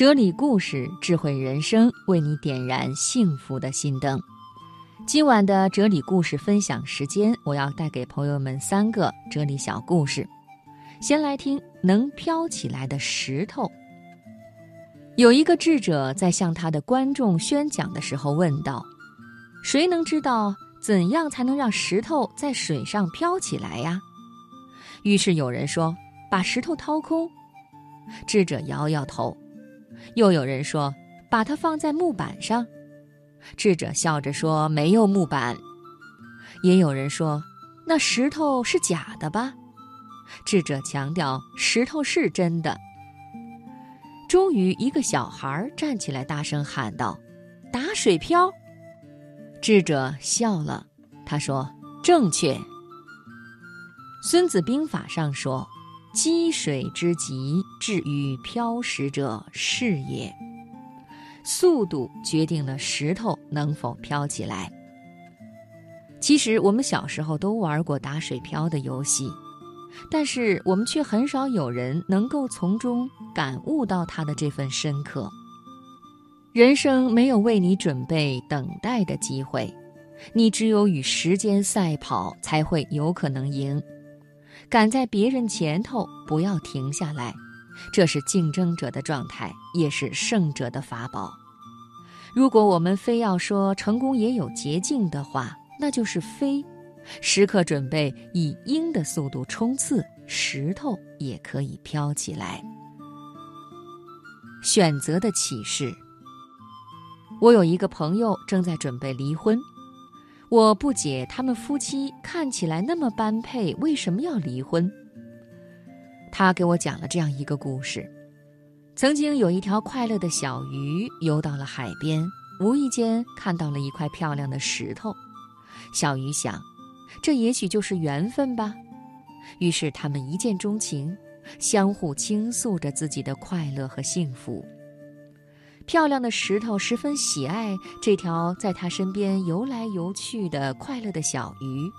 哲理故事，智慧人生，为你点燃幸福的心灯。今晚的哲理故事分享时间，我要带给朋友们三个哲理小故事。先来听能飘起来的石头。有一个智者在向他的观众宣讲的时候问道：“谁能知道怎样才能让石头在水上飘起来呀？”于是有人说：“把石头掏空。”智者摇摇头。又有人说：“把它放在木板上。”智者笑着说：“没有木板。”也有人说：“那石头是假的吧？”智者强调：“石头是真的。”终于，一个小孩站起来，大声喊道：“打水漂！”智者笑了，他说：“正确。”《孙子兵法》上说。积水之急，至于漂石者是也。速度决定了石头能否飘起来。其实我们小时候都玩过打水漂的游戏，但是我们却很少有人能够从中感悟到它的这份深刻。人生没有为你准备等待的机会，你只有与时间赛跑，才会有可能赢。赶在别人前头，不要停下来，这是竞争者的状态，也是胜者的法宝。如果我们非要说成功也有捷径的话，那就是飞。时刻准备以鹰的速度冲刺，石头也可以飘起来。选择的启示。我有一个朋友正在准备离婚。我不解他们夫妻看起来那么般配，为什么要离婚？他给我讲了这样一个故事：曾经有一条快乐的小鱼游到了海边，无意间看到了一块漂亮的石头。小鱼想，这也许就是缘分吧。于是他们一见钟情，相互倾诉着自己的快乐和幸福。漂亮的石头十分喜爱这条在它身边游来游去的快乐的小鱼，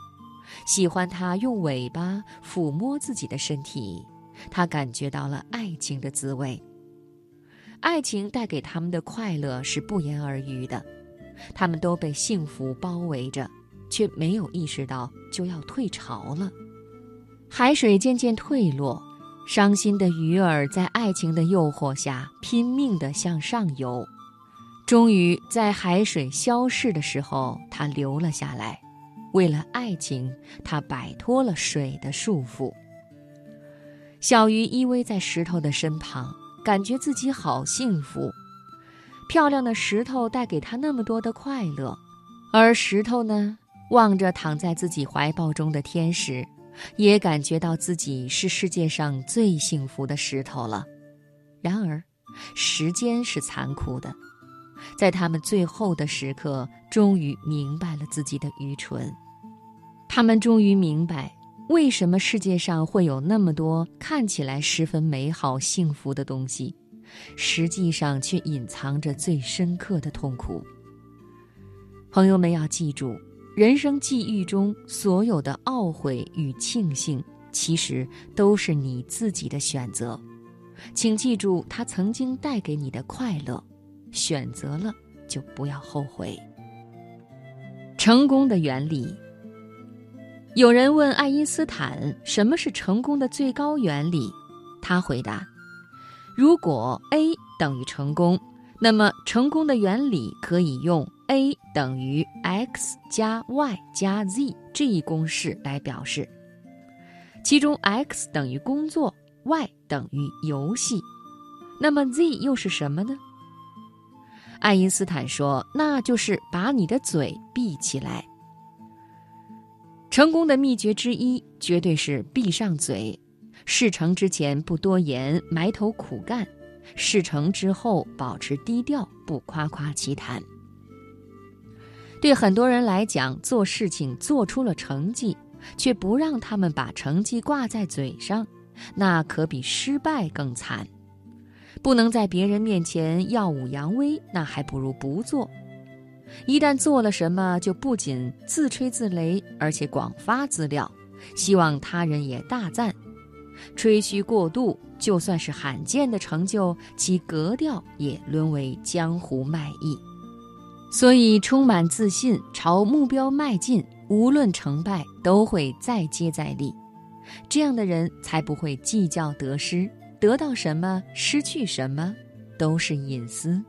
喜欢它用尾巴抚摸自己的身体，他感觉到了爱情的滋味。爱情带给他们的快乐是不言而喻的，他们都被幸福包围着，却没有意识到就要退潮了。海水渐渐退落。伤心的鱼儿在爱情的诱惑下拼命地向上游，终于在海水消逝的时候，它留了下来。为了爱情，它摆脱了水的束缚。小鱼依偎在石头的身旁，感觉自己好幸福。漂亮的石头带给他那么多的快乐，而石头呢，望着躺在自己怀抱中的天使。也感觉到自己是世界上最幸福的石头了。然而，时间是残酷的，在他们最后的时刻，终于明白了自己的愚蠢。他们终于明白，为什么世界上会有那么多看起来十分美好、幸福的东西，实际上却隐藏着最深刻的痛苦。朋友们要记住。人生际遇中所有的懊悔与庆幸，其实都是你自己的选择。请记住，它曾经带给你的快乐，选择了就不要后悔。成功的原理。有人问爱因斯坦什么是成功的最高原理，他回答：如果 A 等于成功，那么成功的原理可以用。a 等于 x 加 y 加 z 这一公式来表示，其中 x 等于工作，y 等于游戏，那么 z 又是什么呢？爱因斯坦说，那就是把你的嘴闭起来。成功的秘诀之一，绝对是闭上嘴。事成之前不多言，埋头苦干；事成之后保持低调，不夸夸其谈。对很多人来讲，做事情做出了成绩，却不让他们把成绩挂在嘴上，那可比失败更惨。不能在别人面前耀武扬威，那还不如不做。一旦做了什么，就不仅自吹自擂，而且广发资料，希望他人也大赞。吹嘘过度，就算是罕见的成就，其格调也沦为江湖卖艺。所以，充满自信朝目标迈进，无论成败都会再接再厉。这样的人才不会计较得失，得到什么失去什么，都是隐私。